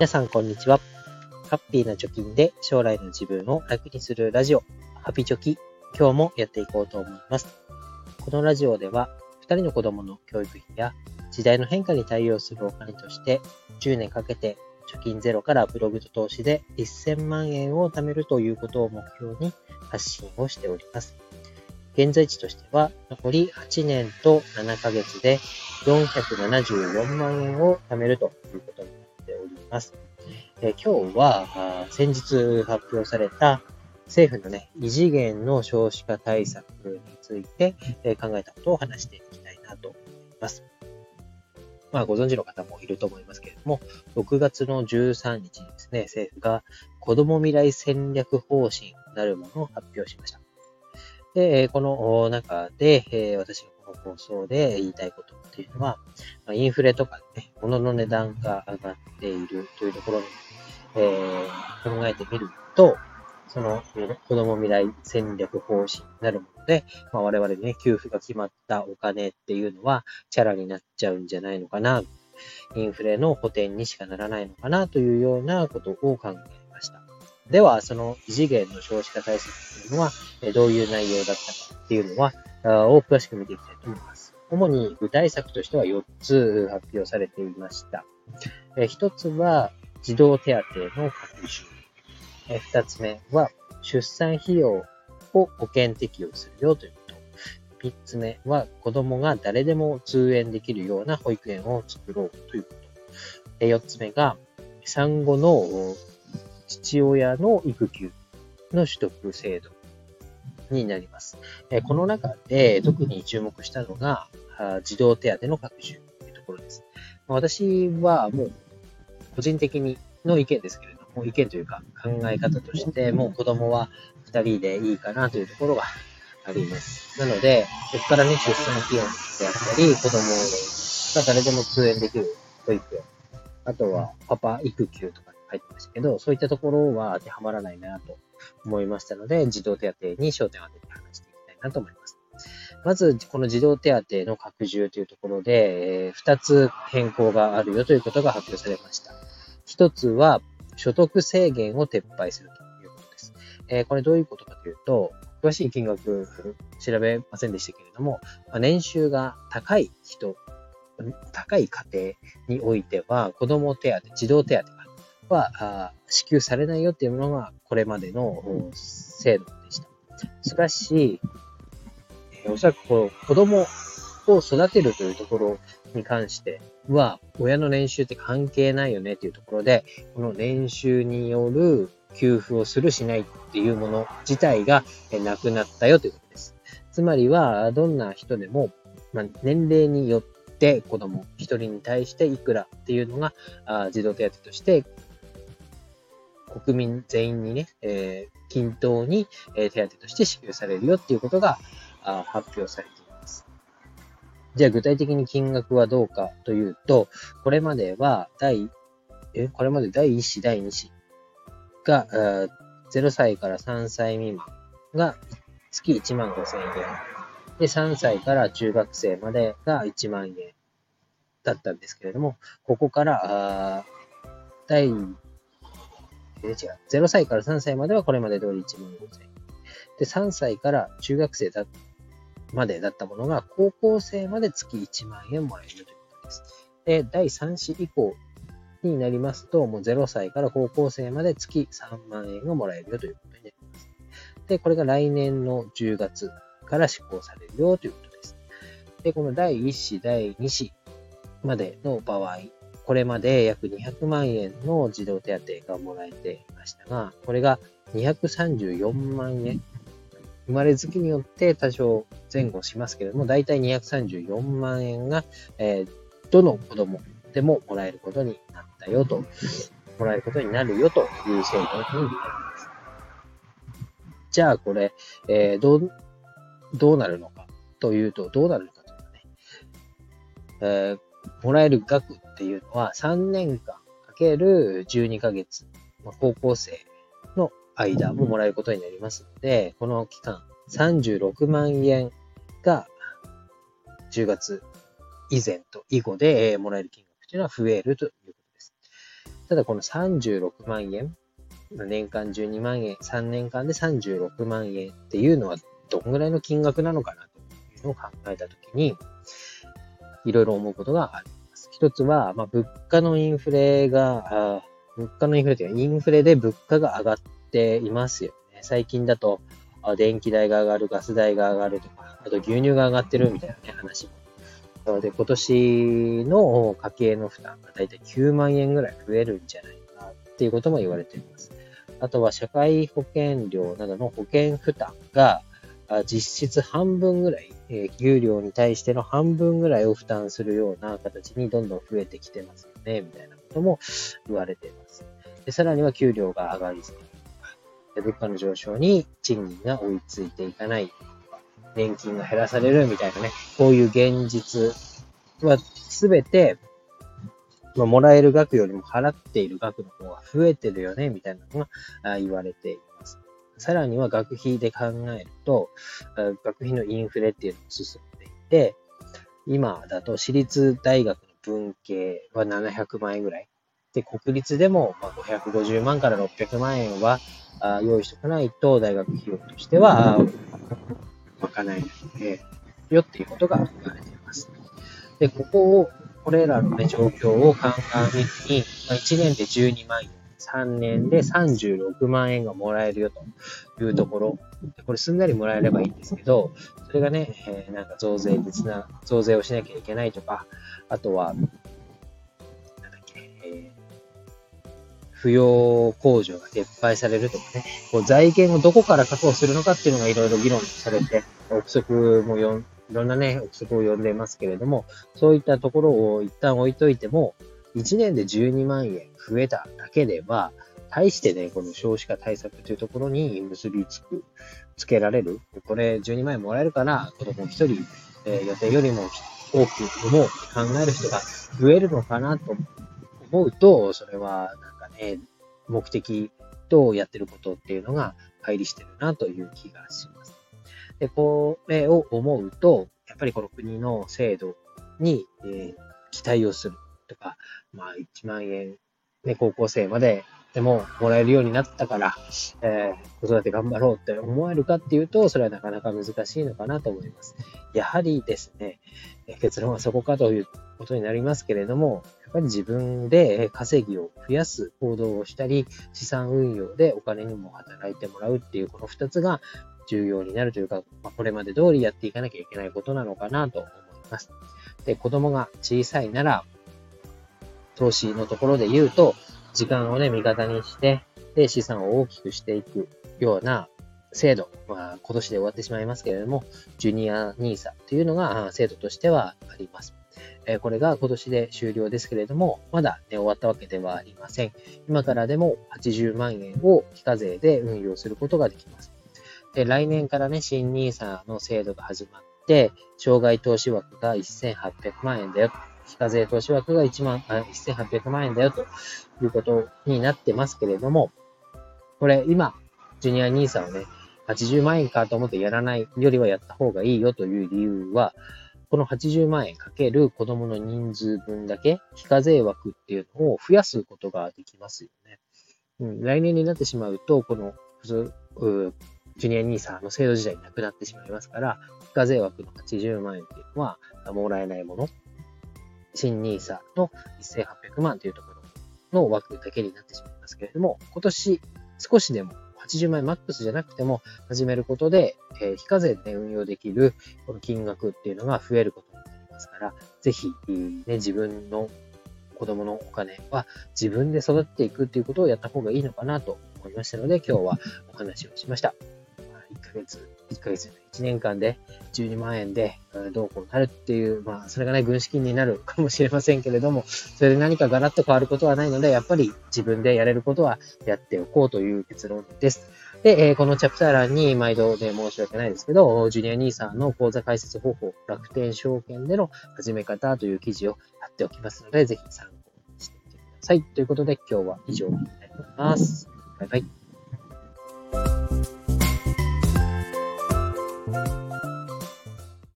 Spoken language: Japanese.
皆さん、こんにちは。ハッピーな貯金で将来の自分を楽にするラジオ、ハピチョキ、今日もやっていこうと思います。このラジオでは、2人の子供の教育費や時代の変化に対応するお金として、10年かけて貯金ゼロからブログと投資で1000万円を貯めるということを目標に発信をしております。現在地としては、残り8年と7ヶ月で474万円を貯めるということになっております。え今日は先日発表された政府のね、異次元の少子化対策について、え考えたことを話していきたいなと思います。まあ、ご存知の方もいると思いますけれども、6月の13日にですね、政府が子ども未来戦略方針なるものを発表しました。で、この中で、私がの放送で言いたいことっていうのは、まインフレとかね、物の値段が上がっているというところに、えー、考えてみると、その子供未来戦略方針になるもので、まあ、我々ね、給付が決まったお金っていうのは、チャラになっちゃうんじゃないのかな、インフレの補填にしかならないのかなというようなことを考えました。では、その異次元の少子化対策というのは、どういう内容だったかっていうのは、を詳しく見ていきたいと思います。主に具体策としては4つ発表されていました。1つは、児童手当の拡充。え2つ目は、出産費用を保険適用するよということ。3つ目は、子供が誰でも通園できるような保育園を作ろうということ。4つ目が、産後の父親の育休の取得制度になります。この中で特に注目したのが、児童手当の拡充というところです。私はもう個人的にの意見ですけれども、意見というか考え方として、もう子供は2人でいいかなというところがあります。なので、ここからね、出産費用であったり、子供が誰でも通園できる保育園、あとはパパ育休とか入ってましたけど、そういったところは当てはまらないなと思いましたので、児童手当に焦点を当てて話していきたいなと思います。まず、この児童手当の拡充というところで、2つ変更があるよということが発表されました。1つは、所得制限を撤廃するということです。えこれどういうことかというと、詳しい金額調べませんでしたけれども、年収が高い人、高い家庭においては、子供手当、児童手当は支給されないよっていうのがこれまでの制度でした。しかし、おそらくこう子供を育てるというところに関しては、親の年収って関係ないよねっていうところで、この年収による給付をするしないっていうもの自体がなくなったよということです。つまりは、どんな人でも、まあ、年齢によって子供1人に対していくらっていうのが児童手当として国民全員にね、えー、均等に、え、手当として支給されるよっていうことがあ発表されています。じゃあ具体的に金額はどうかというと、これまでは第、え、これまで第1子、第2子が、0歳から3歳未満が月1万5千円。で、3歳から中学生までが1万円だったんですけれども、ここから、あ第違う。0歳から3歳まではこれまで通り1万5000円。で、3歳から中学生だまでだったものが、高校生まで月1万円もらえるということです。で、第3子以降になりますと、もう0歳から高校生まで月3万円がもらえるよということになります。で、これが来年の10月から施行されるよということです。で、この第1子、第2子までの場合これまで約200万円の児童手当がもらえていましたが、これが234万円。生まれ月によって多少前後しますけれども、だいたい234万円が、えー、どの子供でももらえることになったよと、もらえることになるよという制度になります。じゃあこれ、えー、どう、どうなるのかというと、どうなるのかというとね、えー、もらえる額っていうのは3年間かける12ヶ月、まあ、高校生の間ももらえることになりますので、この期間36万円が10月以前と以後でもらえる金額というのは増えるということです。ただこの36万円、年間12万円、3年間で36万円っていうのはどんぐらいの金額なのかなというのを考えたときに、いろいろ思うことがあります。一つは、まあ、物価のインフレが、物価のインフレというか、インフレで物価が上がっていますよね。最近だと、電気代が上がる、ガス代が上がるとか、あと牛乳が上がってるみたいなね、話も。なので、今年の家計の負担がだいたい9万円ぐらい増えるんじゃないかっていうことも言われています。あとは社会保険料などの保険負担が実質半分ぐらい、えー、給料に対しての半分ぐらいを負担するような形にどんどん増えてきてますよね、みたいなことも言われています。でさらには給料が上がりすぎるとか、物価の上昇に賃金が追いついていかないとか、年金が減らされるみたいなね、こういう現実はすべてまあ、もらえる額よりも払っている額の方が増えてるよね、みたいなのが言われています。さらには学費で考えると、学費のインフレっていうのも進んでいて、今だと私立大学の文系は700万円ぐらい。で、国立でも550万から600万円は用意しておかないと大学費用としては賄えないので、よっていうことが言われています。で、ここをこれらの、ね、状況を鑑みずに、まあ、1年で12万円、3年で36万円がもらえるよというところ。これすんなりもらえればいいんですけど、それがね、えー、なんか増税でつな、増税をしなきゃいけないとか、あとは、なんだっけ、えー、扶養控除が撤廃されるとかね、こう財源をどこから確保するのかっていうのがいろいろ議論されて、憶測も読いろんなね、憶測を呼んでますけれども、そういったところを一旦置いといても、1年で12万円増えただけでは、対してね、この少子化対策というところに結びつく、つけられる。これ12万円もらえるから、子供1人、えー、予定よりも多くもう考える人が増えるのかな？と思うと、それはなんかね、目的とやってることっていうのが乖離してるなという気がします。で、これを思うと、やっぱりこの国の制度に、えー、期待をするとか、まあ1万円、ね、高校生まででももらえるようになったから、えー、子育て頑張ろうって思えるかっていうと、それはなかなか難しいのかなと思います。やはりですね、結論はそこかということになりますけれども、やっぱり自分で稼ぎを増やす行動をしたり、資産運用でお金にも働いてもらうっていうこの二つが重要になるというか、まあ、これまで通りやっていかなきゃいけないことなのかなと思います。で、子供が小さいなら、投資のところで言うと、時間をね、味方にして、で、資産を大きくしていくような制度、まあ、今年で終わってしまいますけれども、ジュニア NISA というのが制度としてはあります。えこれが今年で終了ですけれども、まだ、ね、終わったわけではありません。今からでも80万円を非課税で運用することができます。で、来年からね、新 NISA の制度が始まって、障害投資枠が1800万円だよ。非課税投資枠が1万、あ1800万円だよということになってますけれども、これ今、ジュニア NISA をね、80万円かと思ってやらないよりはやった方がいいよという理由は、この80万円かける子供の人数分だけ非課税枠っていうのを増やすことができますよね。うん、来年になってしまうと、このジュニア NISA の制度自体なくなってしまいますから、非課税枠の80万円っていうのはもらえないもの。新 NISA の1800万というところの枠だけになってしまいますけれども、今年少しでも80万円マックスじゃなくても始めることで、えー、非課税で運用できるこの金額っていうのが増えることになりますから、ぜひ、ね、自分の子供のお金は自分で育っていくっていうことをやった方がいいのかなと思いましたので、今日はお話をしました。1ヶ月、1ヶ月、1年間で12万円でどうこうなるっていう、まあ、それがね、軍資金になるかもしれませんけれども、それで何かガラッと変わることはないので、やっぱり自分でやれることはやっておこうという結論です。で、えー、このチャプター欄に毎度で申し訳ないですけど、ジュニア兄さんの講座解説方法、楽天証券での始め方という記事を貼っておきますので、ぜひ参考にしてみてください。ということで、今日は以上になります。バイバイ。